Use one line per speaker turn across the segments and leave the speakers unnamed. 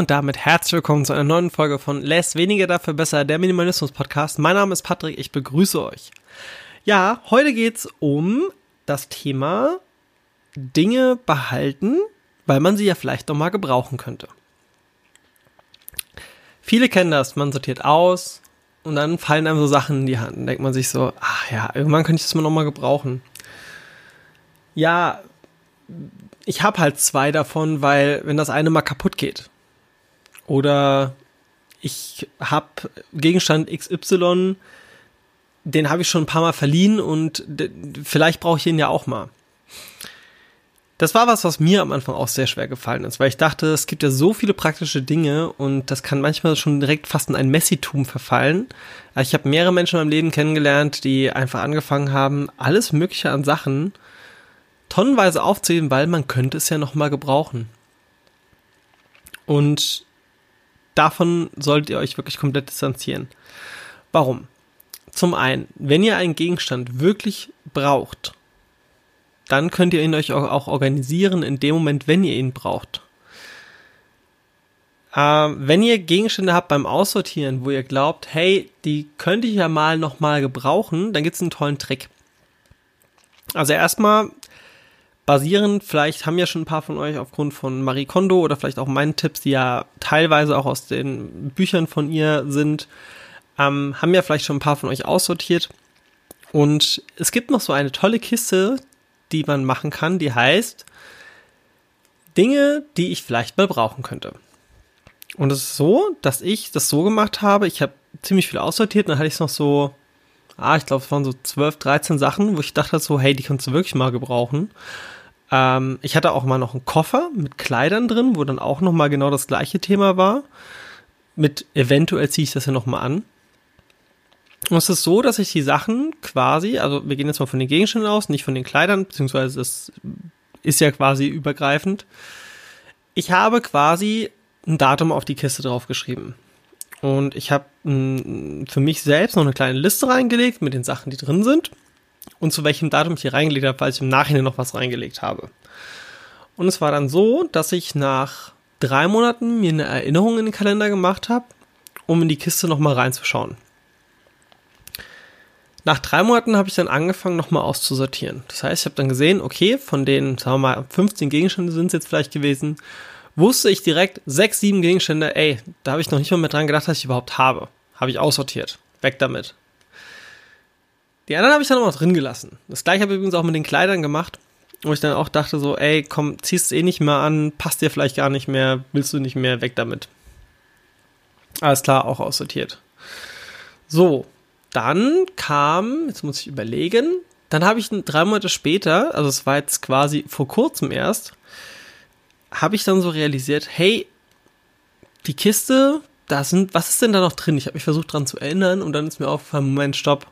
Und damit herzlich willkommen zu einer neuen Folge von Less weniger dafür besser, der Minimalismus Podcast. Mein Name ist Patrick, ich begrüße euch. Ja, heute geht's um das Thema Dinge behalten, weil man sie ja vielleicht noch mal gebrauchen könnte. Viele kennen das, man sortiert aus und dann fallen einem so Sachen in die Hand. Dann denkt man sich so, ach ja, irgendwann könnte ich das mal noch mal gebrauchen. Ja, ich habe halt zwei davon, weil wenn das eine mal kaputt geht oder ich habe Gegenstand XY, den habe ich schon ein paar Mal verliehen und vielleicht brauche ich ihn ja auch mal. Das war was, was mir am Anfang auch sehr schwer gefallen ist, weil ich dachte, es gibt ja so viele praktische Dinge und das kann manchmal schon direkt fast in ein Messitum verfallen. Ich habe mehrere Menschen in meinem Leben kennengelernt, die einfach angefangen haben, alles Mögliche an Sachen tonnenweise aufzuheben, weil man könnte es ja noch mal gebrauchen. Und davon solltet ihr euch wirklich komplett distanzieren. Warum? Zum einen, wenn ihr einen Gegenstand wirklich braucht, dann könnt ihr ihn euch auch organisieren in dem Moment, wenn ihr ihn braucht. Äh, wenn ihr Gegenstände habt beim Aussortieren, wo ihr glaubt, hey, die könnte ich ja mal noch mal gebrauchen, dann gibt es einen tollen Trick. Also erstmal basierend, vielleicht haben ja schon ein paar von euch aufgrund von Marie Kondo oder vielleicht auch meinen Tipps, die ja teilweise auch aus den Büchern von ihr sind, ähm, haben ja vielleicht schon ein paar von euch aussortiert. Und es gibt noch so eine tolle Kiste, die man machen kann, die heißt Dinge, die ich vielleicht mal brauchen könnte. Und es ist so, dass ich das so gemacht habe, ich habe ziemlich viel aussortiert, dann hatte ich noch so, ah, ich glaube, es waren so 12, 13 Sachen, wo ich dachte so, hey, die kannst du wirklich mal gebrauchen. Ähm, ich hatte auch mal noch einen Koffer mit Kleidern drin, wo dann auch noch mal genau das gleiche Thema war. Mit eventuell ziehe ich das ja noch mal an. Und es ist so, dass ich die Sachen quasi, also wir gehen jetzt mal von den Gegenständen aus, nicht von den Kleidern, beziehungsweise das ist ja quasi übergreifend. Ich habe quasi ein Datum auf die Kiste draufgeschrieben. Und ich habe für mich selbst noch eine kleine Liste reingelegt mit den Sachen, die drin sind. Und zu welchem Datum ich hier reingelegt habe, weil ich im Nachhinein noch was reingelegt habe. Und es war dann so, dass ich nach drei Monaten mir eine Erinnerung in den Kalender gemacht habe, um in die Kiste nochmal reinzuschauen. Nach drei Monaten habe ich dann angefangen, nochmal auszusortieren. Das heißt, ich habe dann gesehen, okay, von den, sagen wir mal, 15 Gegenstände sind es jetzt vielleicht gewesen, wusste ich direkt sechs, sieben Gegenstände, ey, da habe ich noch nicht mal mehr dran gedacht, dass ich überhaupt habe. Habe ich aussortiert. Weg damit. Die anderen habe ich dann auch noch drin gelassen. Das gleiche habe ich übrigens auch mit den Kleidern gemacht, wo ich dann auch dachte so, ey, komm, ziehst eh nicht mehr an, passt dir vielleicht gar nicht mehr, willst du nicht mehr, weg damit. Alles klar, auch aussortiert. So, dann kam, jetzt muss ich überlegen, dann habe ich drei Monate später, also es war jetzt quasi vor kurzem erst, habe ich dann so realisiert, hey, die Kiste, da sind, was ist denn da noch drin? Ich habe mich versucht dran zu erinnern und dann ist mir aufgefallen, Moment, stopp.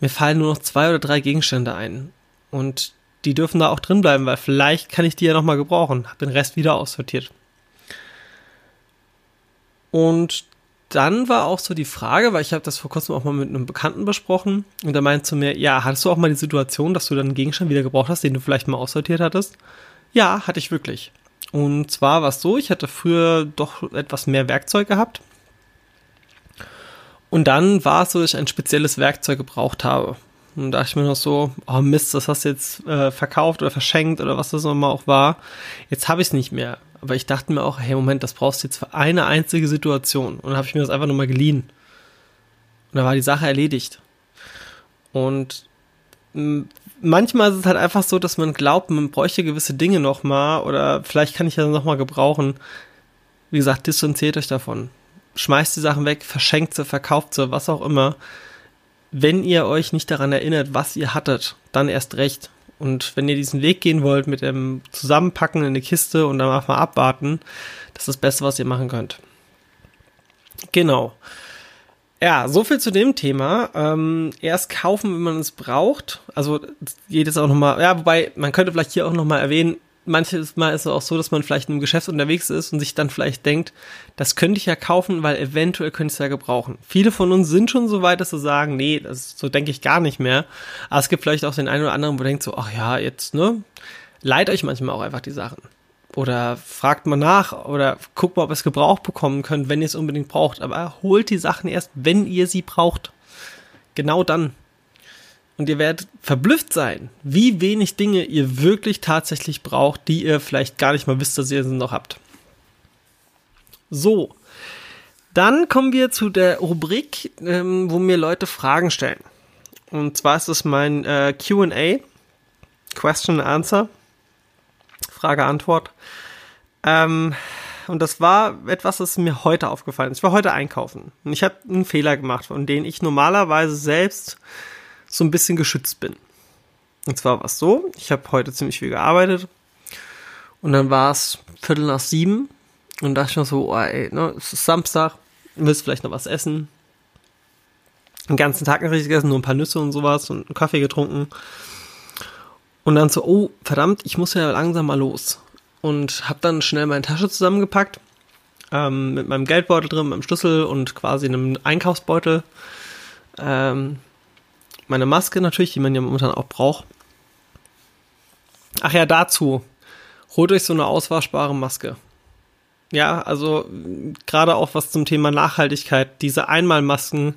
Mir fallen nur noch zwei oder drei Gegenstände ein. Und die dürfen da auch drin bleiben, weil vielleicht kann ich die ja nochmal gebrauchen. Hab den Rest wieder aussortiert. Und dann war auch so die Frage, weil ich habe das vor kurzem auch mal mit einem Bekannten besprochen und er meinte zu mir, ja, hattest du auch mal die Situation, dass du dann einen Gegenstand wieder gebraucht hast, den du vielleicht mal aussortiert hattest? Ja, hatte ich wirklich. Und zwar war es so, ich hatte früher doch etwas mehr Werkzeug gehabt. Und dann war es so, dass ich ein spezielles Werkzeug gebraucht habe. Und da dachte ich mir noch so, oh Mist, das hast du jetzt äh, verkauft oder verschenkt oder was das nochmal auch war. Jetzt habe ich es nicht mehr. Aber ich dachte mir auch, hey Moment, das brauchst du jetzt für eine einzige Situation. Und dann habe ich mir das einfach nochmal geliehen. Und da war die Sache erledigt. Und manchmal ist es halt einfach so, dass man glaubt, man bräuchte gewisse Dinge nochmal oder vielleicht kann ich ja nochmal gebrauchen. Wie gesagt, distanziert euch davon. Schmeißt die Sachen weg, verschenkt sie, verkauft sie, was auch immer. Wenn ihr euch nicht daran erinnert, was ihr hattet, dann erst recht. Und wenn ihr diesen Weg gehen wollt mit dem Zusammenpacken in eine Kiste und dann einfach mal abwarten, das ist das Beste, was ihr machen könnt. Genau. Ja, so viel zu dem Thema. Ähm, erst kaufen, wenn man es braucht. Also jedes auch nochmal, ja, wobei man könnte vielleicht hier auch nochmal erwähnen, manches Mal ist es auch so, dass man vielleicht in einem Geschäft unterwegs ist und sich dann vielleicht denkt, das könnte ich ja kaufen, weil eventuell könnte ich es ja gebrauchen. Viele von uns sind schon so weit, dass sie sagen, nee, das, so denke ich gar nicht mehr. Aber es gibt vielleicht auch den einen oder anderen, wo denkt so, ach ja, jetzt, ne, leiht euch manchmal auch einfach die Sachen. Oder fragt mal nach oder guckt mal, ob ihr es gebraucht bekommen könnt, wenn ihr es unbedingt braucht. Aber holt die Sachen erst, wenn ihr sie braucht. Genau dann. Und ihr werdet verblüfft sein, wie wenig Dinge ihr wirklich tatsächlich braucht, die ihr vielleicht gar nicht mal wisst, dass ihr sie noch habt. So. Dann kommen wir zu der Rubrik, ähm, wo mir Leute Fragen stellen. Und zwar ist es mein äh, QA, Question Answer, Frage-Antwort. Ähm, und das war etwas, das mir heute aufgefallen ist. Ich war heute einkaufen und ich habe einen Fehler gemacht, von dem ich normalerweise selbst so ein bisschen geschützt bin. Und zwar war es so, ich habe heute ziemlich viel gearbeitet und dann war es Viertel nach sieben und dachte ich mir so, oh, ey, ne, es ist Samstag, willst vielleicht noch was essen. Den ganzen Tag nicht richtig gegessen, nur ein paar Nüsse und sowas und einen Kaffee getrunken. Und dann so, oh, verdammt, ich muss ja langsam mal los und habe dann schnell meine Tasche zusammengepackt ähm, mit meinem Geldbeutel drin, meinem Schlüssel und quasi einem Einkaufsbeutel. Ähm, meine Maske natürlich, die man ja momentan auch braucht. Ach ja, dazu. Holt euch so eine auswaschbare Maske. Ja, also gerade auch was zum Thema Nachhaltigkeit. Diese Einmalmasken,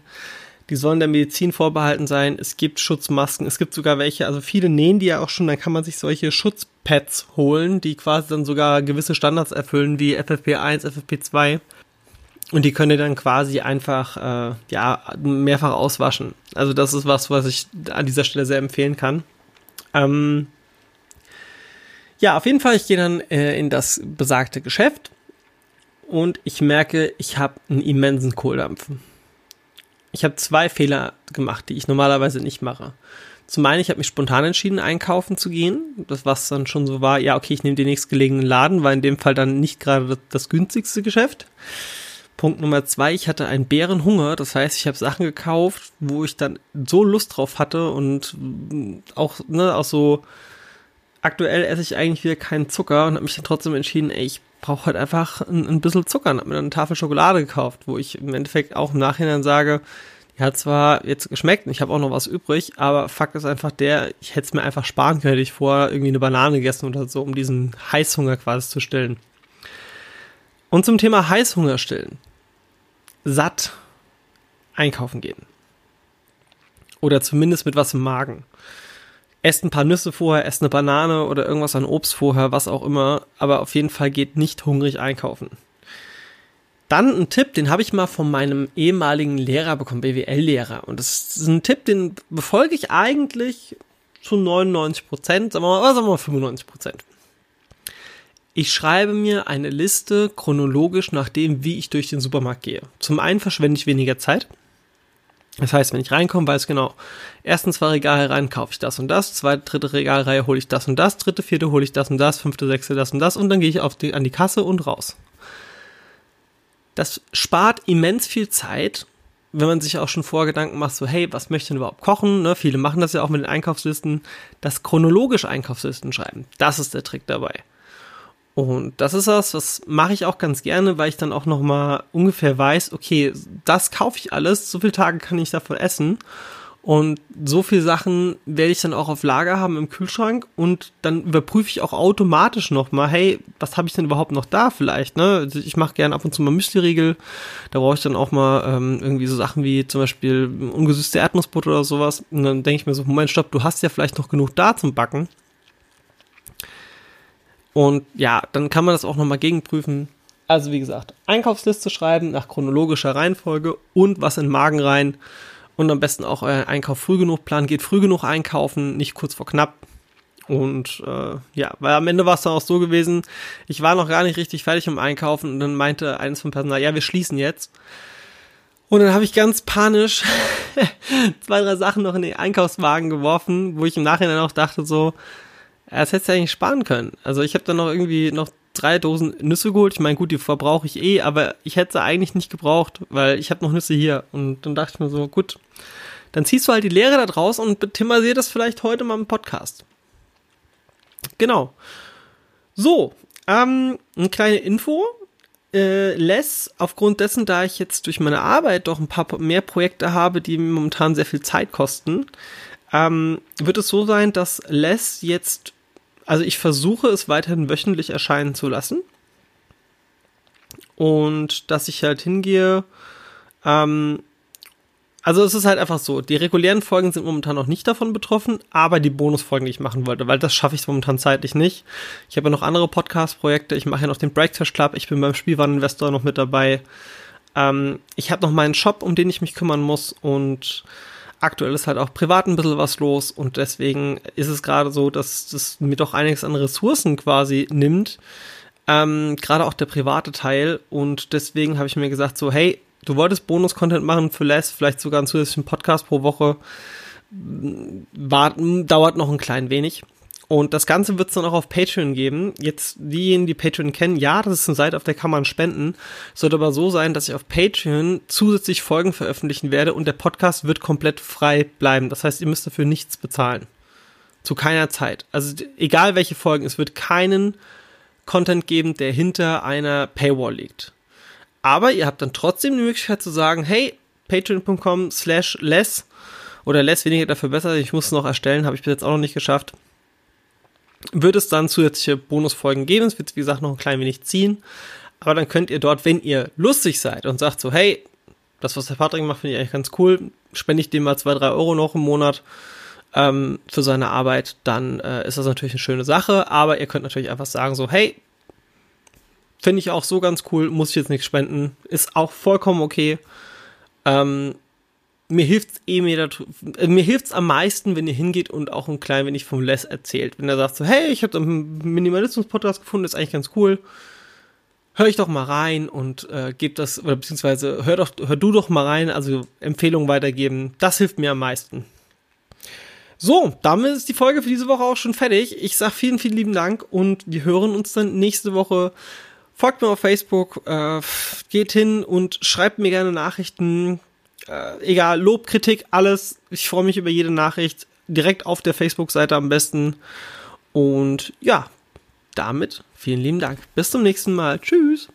die sollen der Medizin vorbehalten sein. Es gibt Schutzmasken, es gibt sogar welche, also viele nähen die ja auch schon, dann kann man sich solche Schutzpads holen, die quasi dann sogar gewisse Standards erfüllen, wie FFP1, FFP2. Und die könnt ihr dann quasi einfach äh, ja, mehrfach auswaschen. Also das ist was, was ich an dieser Stelle sehr empfehlen kann. Ähm, ja, auf jeden Fall, ich gehe dann äh, in das besagte Geschäft und ich merke, ich habe einen immensen Kohldampf ich habe zwei Fehler gemacht, die ich normalerweise nicht mache. Zum einen, ich habe mich spontan entschieden, einkaufen zu gehen. Das, was dann schon so war, ja, okay, ich nehme den nächstgelegenen Laden, war in dem Fall dann nicht gerade das, das günstigste Geschäft. Punkt Nummer zwei, ich hatte einen Bärenhunger. Das heißt, ich habe Sachen gekauft, wo ich dann so Lust drauf hatte und auch, ne, auch so aktuell esse ich eigentlich wieder keinen Zucker und habe mich dann trotzdem entschieden, ey, ich brauche halt einfach ein, ein bisschen Zucker und habe mir dann eine Tafel Schokolade gekauft, wo ich im Endeffekt auch im Nachhinein sage, die hat zwar jetzt geschmeckt und ich habe auch noch was übrig, aber Fakt ist einfach der, ich hätte es mir einfach sparen können, hätte ich vorher irgendwie eine Banane gegessen oder so, um diesen Heißhunger quasi zu stillen. Und zum Thema Heißhunger stillen. Satt einkaufen gehen. Oder zumindest mit was im Magen esst ein paar Nüsse vorher, esst eine Banane oder irgendwas an Obst vorher, was auch immer, aber auf jeden Fall geht nicht hungrig einkaufen. Dann ein Tipp, den habe ich mal von meinem ehemaligen Lehrer bekommen, BWL-Lehrer. Und das ist ein Tipp, den befolge ich eigentlich zu 99 Prozent, sagen wir mal, sagen wir mal 95 Prozent. Ich schreibe mir eine Liste chronologisch nach dem, wie ich durch den Supermarkt gehe. Zum einen verschwende ich weniger Zeit. Das heißt, wenn ich reinkomme, weiß genau, ersten zwei Regale rein kaufe ich das und das, zweite, dritte Regalreihe hole ich das und das, dritte, vierte hole ich das und das, fünfte, sechste das und das und dann gehe ich auf die, an die Kasse und raus. Das spart immens viel Zeit, wenn man sich auch schon vor Gedanken macht, so hey, was möchte ich denn überhaupt kochen? Ne? Viele machen das ja auch mit den Einkaufslisten. Das chronologisch Einkaufslisten schreiben, das ist der Trick dabei. Und das ist was, was mache ich auch ganz gerne, weil ich dann auch noch mal ungefähr weiß, okay, das kaufe ich alles, so viele Tage kann ich davon essen. Und so viele Sachen werde ich dann auch auf Lager haben im Kühlschrank und dann überprüfe ich auch automatisch noch mal, hey, was habe ich denn überhaupt noch da vielleicht, ne? Also ich mache gerne ab und zu mal Müsli-Riegel, da brauche ich dann auch mal ähm, irgendwie so Sachen wie zum Beispiel ungesüßte Erdnussbutter oder sowas. Und dann denke ich mir so, Moment, stopp, du hast ja vielleicht noch genug da zum Backen und ja, dann kann man das auch nochmal gegenprüfen. Also wie gesagt, Einkaufsliste schreiben nach chronologischer Reihenfolge und was in den Magen rein. Und am besten auch euer Einkauf früh genug planen. Geht früh genug einkaufen, nicht kurz vor knapp. Und äh, ja, weil am Ende war es dann auch so gewesen, ich war noch gar nicht richtig fertig im Einkaufen und dann meinte eines vom Personal, ja, wir schließen jetzt. Und dann habe ich ganz panisch zwei, drei Sachen noch in den Einkaufswagen geworfen, wo ich im Nachhinein auch dachte so, das hättest du eigentlich sparen können. Also ich habe dann noch irgendwie noch drei Dosen Nüsse geholt. Ich meine, gut, die verbrauche ich eh, aber ich hätte sie eigentlich nicht gebraucht, weil ich habe noch Nüsse hier. Und dann dachte ich mir so, gut, dann ziehst du halt die Lehre da draus und thematisier das vielleicht heute mal im Podcast. Genau. So, ähm, eine kleine Info. Äh, Les, aufgrund dessen, da ich jetzt durch meine Arbeit doch ein paar mehr Projekte habe, die momentan sehr viel Zeit kosten, ähm, wird es so sein, dass Les jetzt Also ich versuche es weiterhin wöchentlich erscheinen zu lassen. Und dass ich halt hingehe. Ähm, also es ist halt einfach so, die regulären Folgen sind momentan noch nicht davon betroffen, aber die Bonusfolgen, die ich machen wollte, weil das schaffe ich momentan zeitlich nicht. Ich habe ja noch andere Podcast-Projekte, ich mache ja noch den Breakfast Club, ich bin beim Spielwareninvestor noch mit dabei. Ähm, ich habe noch meinen Shop, um den ich mich kümmern muss und aktuell ist halt auch privat ein bisschen was los und deswegen ist es gerade so, dass das mir doch einiges an Ressourcen quasi nimmt. Ähm, gerade auch der private Teil und deswegen habe ich mir gesagt so, hey, du wolltest Bonus-Content machen für Les, vielleicht sogar einen zusätzlichen Podcast pro Woche, warten, dauert noch ein klein wenig. Und das Ganze wird es dann auch auf Patreon geben. Jetzt diejenigen, die Patreon kennen, ja, das ist eine Seite, auf der kann man spenden. Sollte aber so sein, dass ich auf Patreon zusätzlich Folgen veröffentlichen werde und der Podcast wird komplett frei bleiben. Das heißt, ihr müsst dafür nichts bezahlen. Zu keiner Zeit. Also egal welche Folgen, es wird keinen Content geben, der hinter einer Paywall liegt. Aber ihr habt dann trotzdem die Möglichkeit zu sagen, hey, patreon.com slash less oder less weniger dafür besser, ich muss es noch erstellen, habe ich bis jetzt auch noch nicht geschafft. Wird es dann zusätzliche Bonusfolgen geben, es wird wie gesagt noch ein klein wenig ziehen, aber dann könnt ihr dort, wenn ihr lustig seid und sagt so, hey, das, was der Patrick macht, finde ich eigentlich ganz cool, spende ich dem mal zwei, drei Euro noch im Monat ähm, für seine Arbeit, dann äh, ist das natürlich eine schöne Sache, aber ihr könnt natürlich einfach sagen so, hey, Finde ich auch so ganz cool, muss ich jetzt nicht spenden. Ist auch vollkommen okay. Ähm, mir hilft's eh mir, äh, mir hilft's am meisten, wenn ihr hingeht und auch ein klein wenig vom Les erzählt. Wenn er sagt so, hey, ich habe einen Minimalismus-Podcast gefunden, ist eigentlich ganz cool. Hör ich doch mal rein und äh, gebt das, oder beziehungsweise hör doch, hör du doch mal rein, also Empfehlungen weitergeben. Das hilft mir am meisten. So, damit ist die Folge für diese Woche auch schon fertig. Ich sag vielen, vielen lieben Dank und wir hören uns dann nächste Woche Folgt mir auf Facebook, äh, geht hin und schreibt mir gerne Nachrichten. Äh, egal, Lob, Kritik, alles. Ich freue mich über jede Nachricht. Direkt auf der Facebook-Seite am besten. Und ja, damit vielen lieben Dank. Bis zum nächsten Mal. Tschüss.